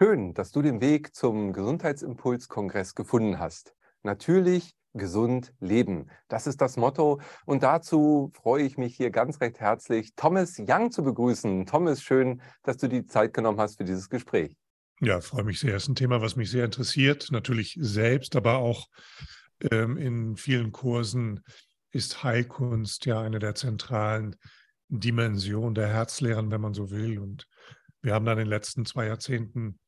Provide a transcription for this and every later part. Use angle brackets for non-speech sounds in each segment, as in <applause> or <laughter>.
Schön, dass du den Weg zum Gesundheitsimpuls-Kongress gefunden hast. Natürlich gesund leben. Das ist das Motto. Und dazu freue ich mich hier ganz recht herzlich, Thomas Young zu begrüßen. Thomas, schön, dass du die Zeit genommen hast für dieses Gespräch. Ja, freue mich sehr. Es ist ein Thema, was mich sehr interessiert. Natürlich selbst, aber auch ähm, in vielen Kursen ist Heilkunst ja eine der zentralen Dimensionen der Herzlehren, wenn man so will. Und wir haben dann in den letzten zwei Jahrzehnten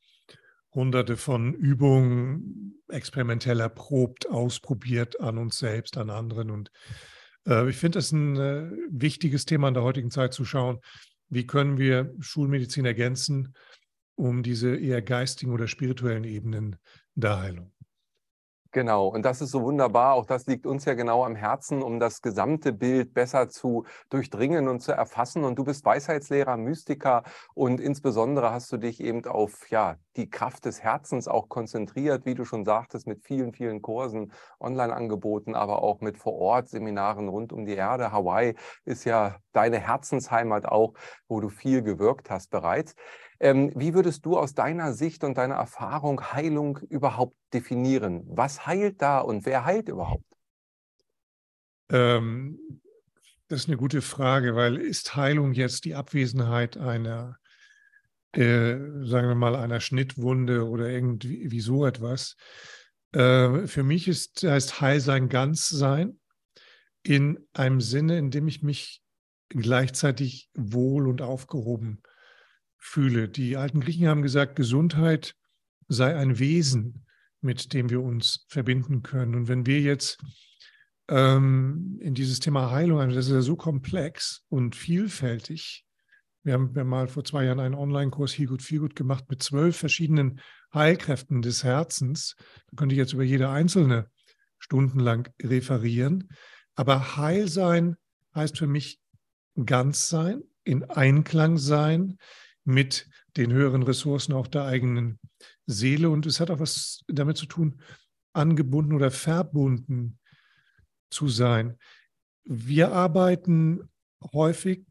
hunderte von Übungen experimentell erprobt, ausprobiert an uns selbst, an anderen. Und äh, ich finde es ein äh, wichtiges Thema in der heutigen Zeit zu schauen, wie können wir Schulmedizin ergänzen, um diese eher geistigen oder spirituellen Ebenen der Heilung. Genau, und das ist so wunderbar. Auch das liegt uns ja genau am Herzen, um das gesamte Bild besser zu durchdringen und zu erfassen. Und du bist Weisheitslehrer, Mystiker und insbesondere hast du dich eben auf ja, die Kraft des Herzens auch konzentriert, wie du schon sagtest, mit vielen, vielen Kursen, Online-Angeboten, aber auch mit Vor-Ort-Seminaren rund um die Erde. Hawaii ist ja deine Herzensheimat auch, wo du viel gewirkt hast bereits. Ähm, wie würdest du aus deiner Sicht und deiner Erfahrung Heilung überhaupt definieren? Was heilt da und wer heilt überhaupt? Ähm, das ist eine gute Frage, weil ist Heilung jetzt die Abwesenheit einer, äh, sagen wir mal, einer Schnittwunde oder irgendwie so etwas? Äh, für mich ist, heißt Heilsein ganz sein in einem Sinne, in dem ich mich gleichzeitig wohl und aufgehoben fühle. Die alten Griechen haben gesagt, Gesundheit sei ein Wesen, mit dem wir uns verbinden können. Und wenn wir jetzt ähm, in dieses Thema Heilung, das ist ja so komplex und vielfältig. Wir haben ja mal vor zwei Jahren einen Online-Kurs He Good, Feel Good gemacht mit zwölf verschiedenen Heilkräften des Herzens. Da könnte ich jetzt über jede einzelne stundenlang referieren. Aber Heil sein heißt für mich ganz sein, in Einklang sein, mit den höheren Ressourcen auch der eigenen Seele. Und es hat auch was damit zu tun, angebunden oder verbunden zu sein. Wir arbeiten häufig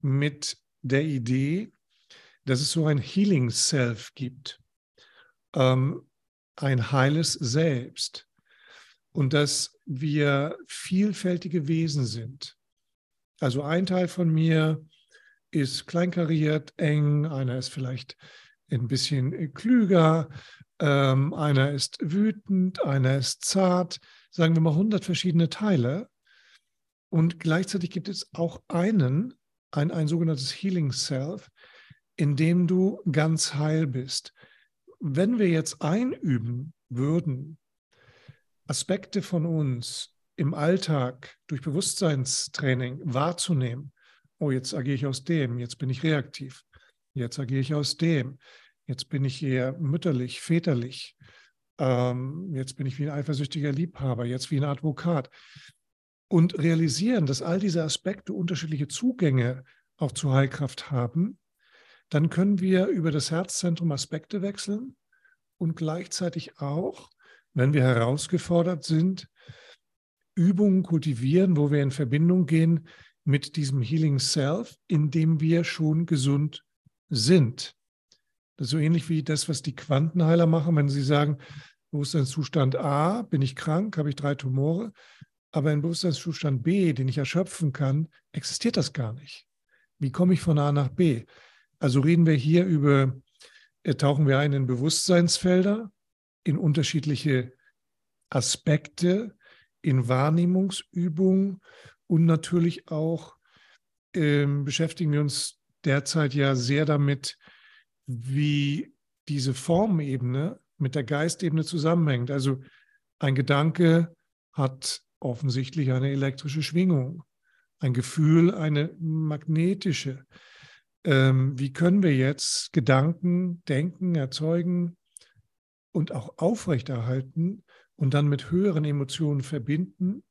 mit der Idee, dass es so ein Healing Self gibt, ähm, ein heiles Selbst und dass wir vielfältige Wesen sind. Also ein Teil von mir ist kleinkariert, eng, einer ist vielleicht ein bisschen klüger, ähm, einer ist wütend, einer ist zart, sagen wir mal 100 verschiedene Teile. Und gleichzeitig gibt es auch einen, ein, ein sogenanntes Healing Self, in dem du ganz heil bist. Wenn wir jetzt einüben würden, Aspekte von uns im Alltag durch Bewusstseinstraining wahrzunehmen, oh, jetzt agiere ich aus dem, jetzt bin ich reaktiv, jetzt agiere ich aus dem, jetzt bin ich eher mütterlich, väterlich, ähm, jetzt bin ich wie ein eifersüchtiger Liebhaber, jetzt wie ein Advokat. Und realisieren, dass all diese Aspekte unterschiedliche Zugänge auch zur Heilkraft haben, dann können wir über das Herzzentrum Aspekte wechseln und gleichzeitig auch, wenn wir herausgefordert sind, Übungen kultivieren, wo wir in Verbindung gehen mit diesem Healing Self, in dem wir schon gesund sind. Das ist so ähnlich wie das, was die Quantenheiler machen, wenn sie sagen, Bewusstseinszustand A, bin ich krank, habe ich drei Tumore, aber in Bewusstseinszustand B, den ich erschöpfen kann, existiert das gar nicht. Wie komme ich von A nach B? Also reden wir hier über, äh, tauchen wir ein in Bewusstseinsfelder, in unterschiedliche Aspekte, in Wahrnehmungsübungen und natürlich auch ähm, beschäftigen wir uns derzeit ja sehr damit, wie diese Formebene mit der Geistebene zusammenhängt. Also ein Gedanke hat offensichtlich eine elektrische Schwingung, ein Gefühl eine magnetische. Ähm, wie können wir jetzt Gedanken, Denken erzeugen und auch aufrechterhalten und dann mit höheren Emotionen verbinden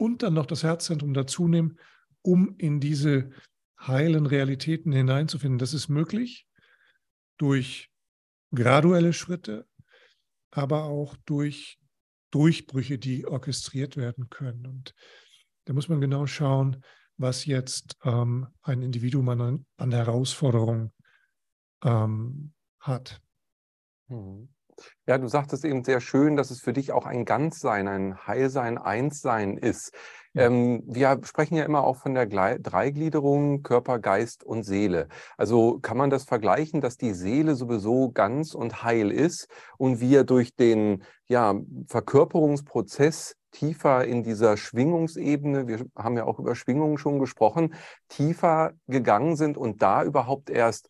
und dann noch das Herzzentrum dazu nehmen, um in diese heilen Realitäten hineinzufinden. Das ist möglich durch graduelle Schritte, aber auch durch Durchbrüche, die orchestriert werden können. Und da muss man genau schauen, was jetzt ähm, ein Individuum an, an Herausforderungen ähm, hat. Mhm. Ja, du sagtest eben sehr schön, dass es für dich auch ein Ganzsein, ein Heilsein, Einssein ist. Ähm, wir sprechen ja immer auch von der Dreigliederung Körper, Geist und Seele. Also kann man das vergleichen, dass die Seele sowieso ganz und heil ist und wir durch den ja, Verkörperungsprozess tiefer in dieser Schwingungsebene, wir haben ja auch über Schwingungen schon gesprochen, tiefer gegangen sind und da überhaupt erst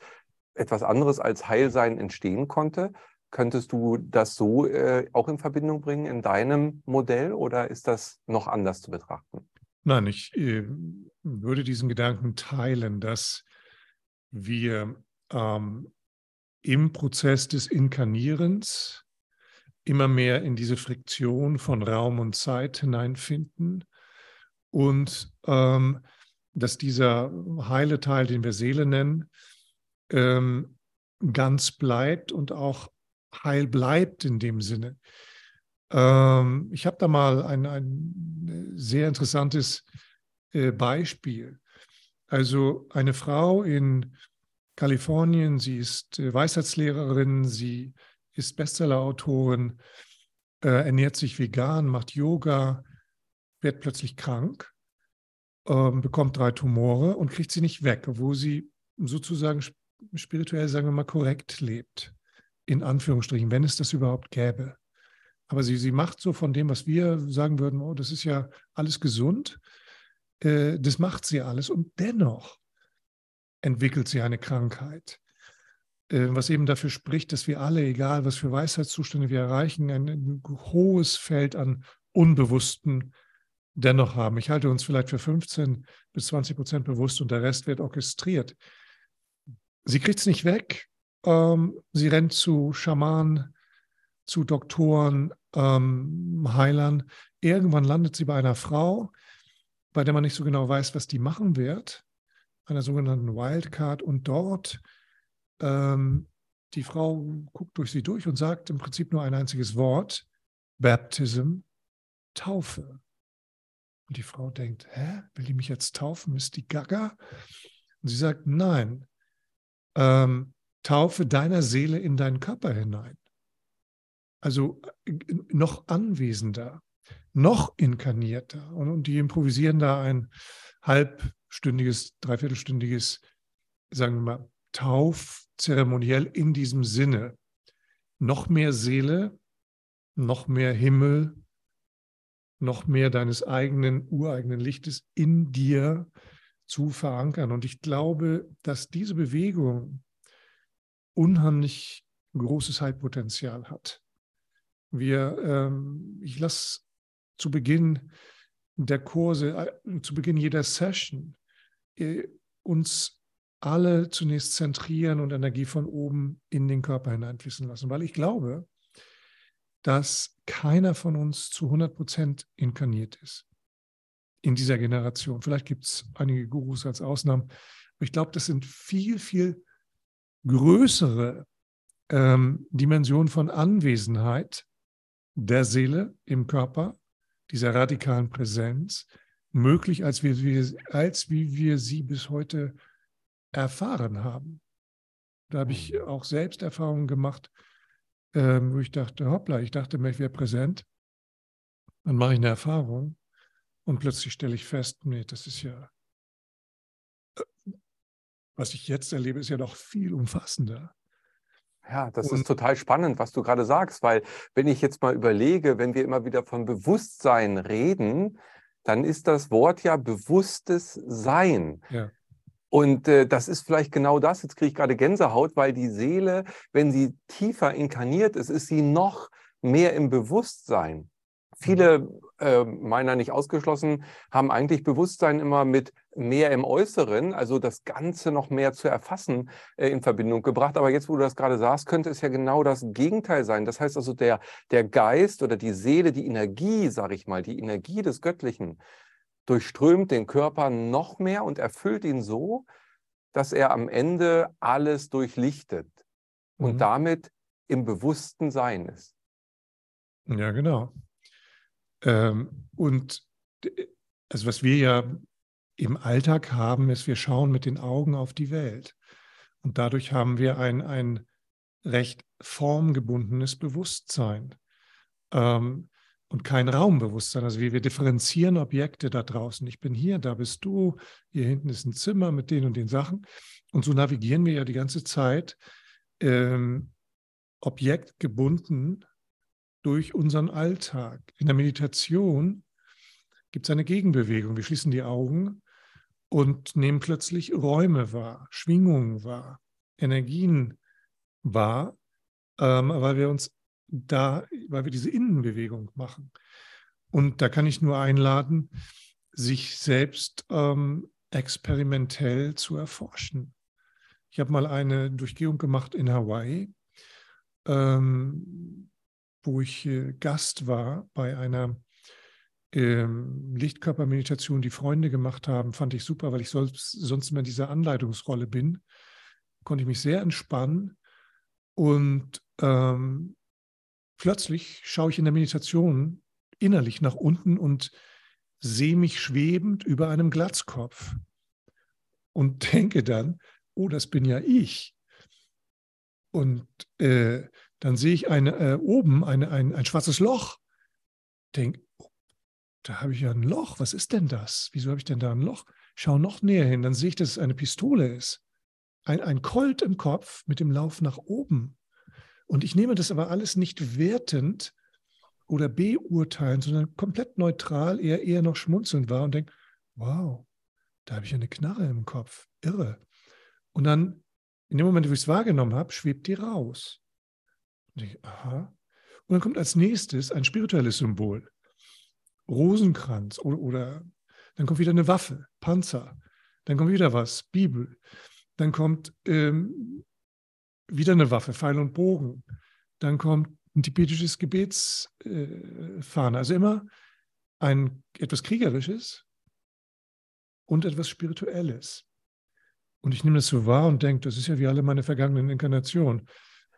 etwas anderes als Heilsein entstehen konnte. Könntest du das so äh, auch in Verbindung bringen in deinem Modell oder ist das noch anders zu betrachten? Nein, ich äh, würde diesen Gedanken teilen, dass wir ähm, im Prozess des Inkarnierens immer mehr in diese Friktion von Raum und Zeit hineinfinden und ähm, dass dieser heile Teil, den wir Seele nennen, ähm, ganz bleibt und auch heil bleibt in dem Sinne. Ähm, ich habe da mal ein, ein sehr interessantes äh, Beispiel. Also eine Frau in Kalifornien, sie ist äh, Weisheitslehrerin, sie ist Bestsellerautorin, äh, ernährt sich vegan, macht Yoga, wird plötzlich krank, ähm, bekommt drei Tumore und kriegt sie nicht weg, obwohl sie sozusagen spirituell, sagen wir mal, korrekt lebt in Anführungsstrichen, wenn es das überhaupt gäbe. Aber sie, sie macht so von dem, was wir sagen würden, oh, das ist ja alles gesund, äh, das macht sie alles und dennoch entwickelt sie eine Krankheit, äh, was eben dafür spricht, dass wir alle, egal was für Weisheitszustände wir erreichen, ein, ein hohes Feld an Unbewussten dennoch haben. Ich halte uns vielleicht für 15 bis 20 Prozent bewusst und der Rest wird orchestriert. Sie kriegt es nicht weg, ähm, sie rennt zu Schamanen, zu Doktoren, ähm, Heilern. Irgendwann landet sie bei einer Frau, bei der man nicht so genau weiß, was die machen wird, einer sogenannten Wildcard. Und dort, ähm, die Frau guckt durch sie durch und sagt im Prinzip nur ein einziges Wort, Baptism, Taufe. Und die Frau denkt, hä, will die mich jetzt taufen? Ist die Gaga? Und sie sagt, nein, ähm, Taufe deiner Seele in deinen Körper hinein. Also äh, noch anwesender, noch inkarnierter. Und, und die improvisieren da ein halbstündiges, dreiviertelstündiges, sagen wir mal, Taufzeremoniell in diesem Sinne. Noch mehr Seele, noch mehr Himmel, noch mehr deines eigenen, ureigenen Lichtes in dir zu verankern. Und ich glaube, dass diese Bewegung unheimlich großes Heilpotenzial hat. Wir, ähm, ich lasse zu Beginn der Kurse, äh, zu Beginn jeder Session äh, uns alle zunächst zentrieren und Energie von oben in den Körper hineinfließen lassen, weil ich glaube, dass keiner von uns zu 100 Prozent inkarniert ist in dieser Generation. Vielleicht gibt es einige Gurus als Ausnahmen, aber ich glaube, das sind viel, viel größere ähm, Dimension von Anwesenheit der Seele im Körper, dieser radikalen Präsenz, möglich, als wir, als wie wir sie bis heute erfahren haben. Da habe ich mhm. auch selbst Erfahrungen gemacht, ähm, wo ich dachte, hoppla, ich dachte ich wäre präsent. Dann mache ich eine Erfahrung und plötzlich stelle ich fest, nee, das ist ja was ich jetzt erlebe, ist ja noch viel umfassender. Ja, das ist total spannend, was du gerade sagst, weil wenn ich jetzt mal überlege, wenn wir immer wieder von Bewusstsein reden, dann ist das Wort ja bewusstes Sein. Ja. Und äh, das ist vielleicht genau das, jetzt kriege ich gerade Gänsehaut, weil die Seele, wenn sie tiefer inkarniert ist, ist sie noch mehr im Bewusstsein. Viele, äh, meiner nicht ausgeschlossen, haben eigentlich Bewusstsein immer mit mehr im Äußeren, also das Ganze noch mehr zu erfassen, äh, in Verbindung gebracht. Aber jetzt, wo du das gerade sagst, könnte es ja genau das Gegenteil sein. Das heißt also, der, der Geist oder die Seele, die Energie, sage ich mal, die Energie des Göttlichen, durchströmt den Körper noch mehr und erfüllt ihn so, dass er am Ende alles durchlichtet mhm. und damit im bewussten Sein ist. Ja, genau. Ähm, und also was wir ja im Alltag haben, ist, wir schauen mit den Augen auf die Welt. Und dadurch haben wir ein, ein recht formgebundenes Bewusstsein ähm, und kein Raumbewusstsein. Also wir, wir differenzieren Objekte da draußen. Ich bin hier, da bist du, hier hinten ist ein Zimmer mit den und den Sachen. Und so navigieren wir ja die ganze Zeit ähm, objektgebunden durch unseren Alltag. In der Meditation gibt es eine Gegenbewegung. Wir schließen die Augen und nehmen plötzlich Räume wahr, Schwingungen wahr, Energien wahr, ähm, weil wir uns da, weil wir diese Innenbewegung machen. Und da kann ich nur einladen, sich selbst ähm, experimentell zu erforschen. Ich habe mal eine Durchgehung gemacht in Hawaii, ähm, wo ich äh, Gast war bei einer ähm, Lichtkörpermeditation, die Freunde gemacht haben, fand ich super, weil ich sonst, sonst immer in dieser Anleitungsrolle bin. Konnte ich mich sehr entspannen und ähm, plötzlich schaue ich in der Meditation innerlich nach unten und sehe mich schwebend über einem Glatzkopf und <laughs> denke dann, oh, das bin ja ich. Und äh, dann sehe ich eine, äh, oben eine, ein, ein schwarzes Loch. Denke, da habe ich ja ein Loch. Was ist denn das? Wieso habe ich denn da ein Loch? Schau noch näher hin, dann sehe ich, dass es eine Pistole ist. Ein, ein Colt im Kopf mit dem Lauf nach oben. Und ich nehme das aber alles nicht wertend oder beurteilend, sondern komplett neutral, eher, eher noch schmunzelnd war und denke, wow, da habe ich eine Knarre im Kopf. Irre. Und dann, in dem Moment, wo ich es wahrgenommen habe, schwebt die raus. Und ich, aha. Und dann kommt als nächstes ein spirituelles Symbol. Rosenkranz oder, oder dann kommt wieder eine Waffe, Panzer, dann kommt wieder was, Bibel, dann kommt ähm, wieder eine Waffe, Pfeil und Bogen, dann kommt ein tibetisches Gebetsfahne, äh, also immer ein etwas Kriegerisches und etwas Spirituelles. Und ich nehme das so wahr und denke, das ist ja wie alle meine vergangenen Inkarnationen.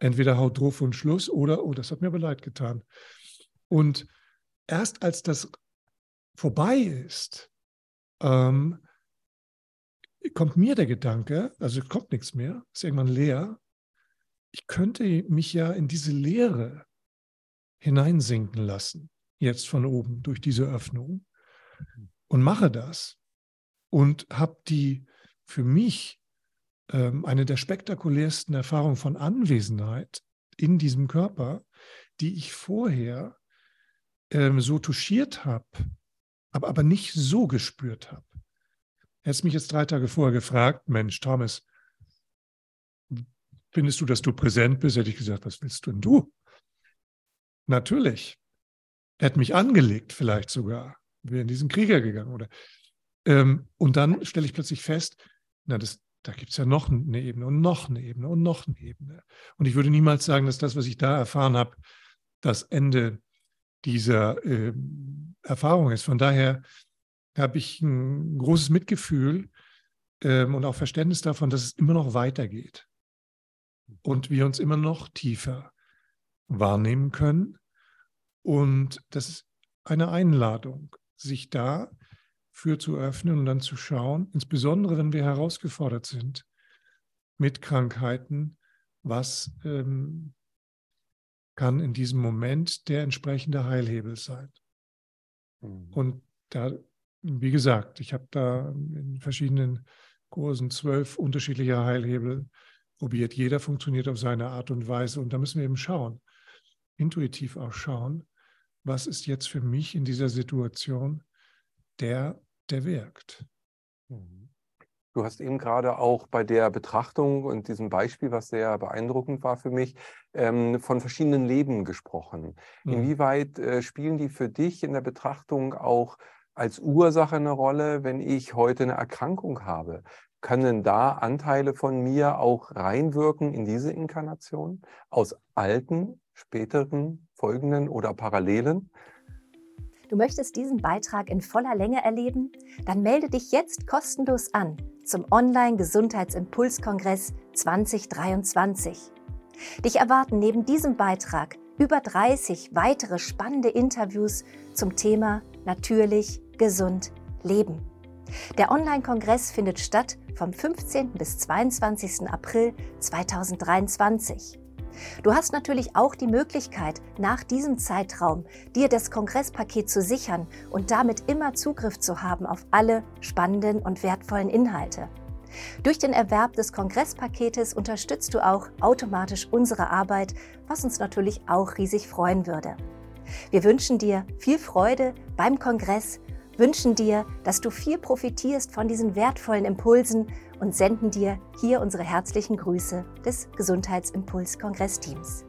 Entweder haut drauf und Schluss oder, oh, das hat mir aber leid getan. Und erst als das vorbei ist, ähm, kommt mir der Gedanke, also kommt nichts mehr, ist irgendwann leer. Ich könnte mich ja in diese Leere hineinsinken lassen, jetzt von oben durch diese Öffnung und mache das und habe die für mich eine der spektakulärsten Erfahrungen von Anwesenheit in diesem Körper, die ich vorher ähm, so touchiert habe, aber, aber nicht so gespürt habe. Hättest mich jetzt drei Tage vorher gefragt, Mensch, Thomas, findest du, dass du präsent bist? Hätte ich gesagt, was willst du denn du? Natürlich. Er hat mich angelegt, vielleicht sogar. Wäre in diesen Krieger gegangen. Oder, ähm, und dann stelle ich plötzlich fest, na, das, da gibt es ja noch eine Ebene und noch eine Ebene und noch eine Ebene. Und ich würde niemals sagen, dass das, was ich da erfahren habe, das Ende dieser äh, Erfahrung ist. Von daher habe ich ein großes Mitgefühl ähm, und auch Verständnis davon, dass es immer noch weitergeht und wir uns immer noch tiefer wahrnehmen können. Und das ist eine Einladung, sich da für zu öffnen und dann zu schauen, insbesondere wenn wir herausgefordert sind mit Krankheiten, was ähm, kann in diesem Moment der entsprechende Heilhebel sein. Mhm. Und da, wie gesagt, ich habe da in verschiedenen Kursen zwölf unterschiedliche Heilhebel probiert. Jeder funktioniert auf seine Art und Weise. Und da müssen wir eben schauen, intuitiv auch schauen, was ist jetzt für mich in dieser Situation der, der wirkt. Mhm. Du hast eben gerade auch bei der Betrachtung und diesem Beispiel, was sehr beeindruckend war für mich, ähm, von verschiedenen Leben gesprochen. Mhm. Inwieweit äh, spielen die für dich in der Betrachtung auch als Ursache eine Rolle, wenn ich heute eine Erkrankung habe? Können da Anteile von mir auch reinwirken in diese Inkarnation aus alten, späteren, folgenden oder parallelen? Du möchtest diesen Beitrag in voller Länge erleben? Dann melde dich jetzt kostenlos an zum Online-Gesundheitsimpulskongress 2023. Dich erwarten neben diesem Beitrag über 30 weitere spannende Interviews zum Thema Natürlich, gesund, leben. Der Online-Kongress findet statt vom 15. bis 22. April 2023. Du hast natürlich auch die Möglichkeit, nach diesem Zeitraum dir das Kongresspaket zu sichern und damit immer Zugriff zu haben auf alle spannenden und wertvollen Inhalte. Durch den Erwerb des Kongresspaketes unterstützt du auch automatisch unsere Arbeit, was uns natürlich auch riesig freuen würde. Wir wünschen dir viel Freude beim Kongress, wünschen dir, dass du viel profitierst von diesen wertvollen Impulsen und senden dir hier unsere herzlichen Grüße des Gesundheitsimpuls-Kongressteams.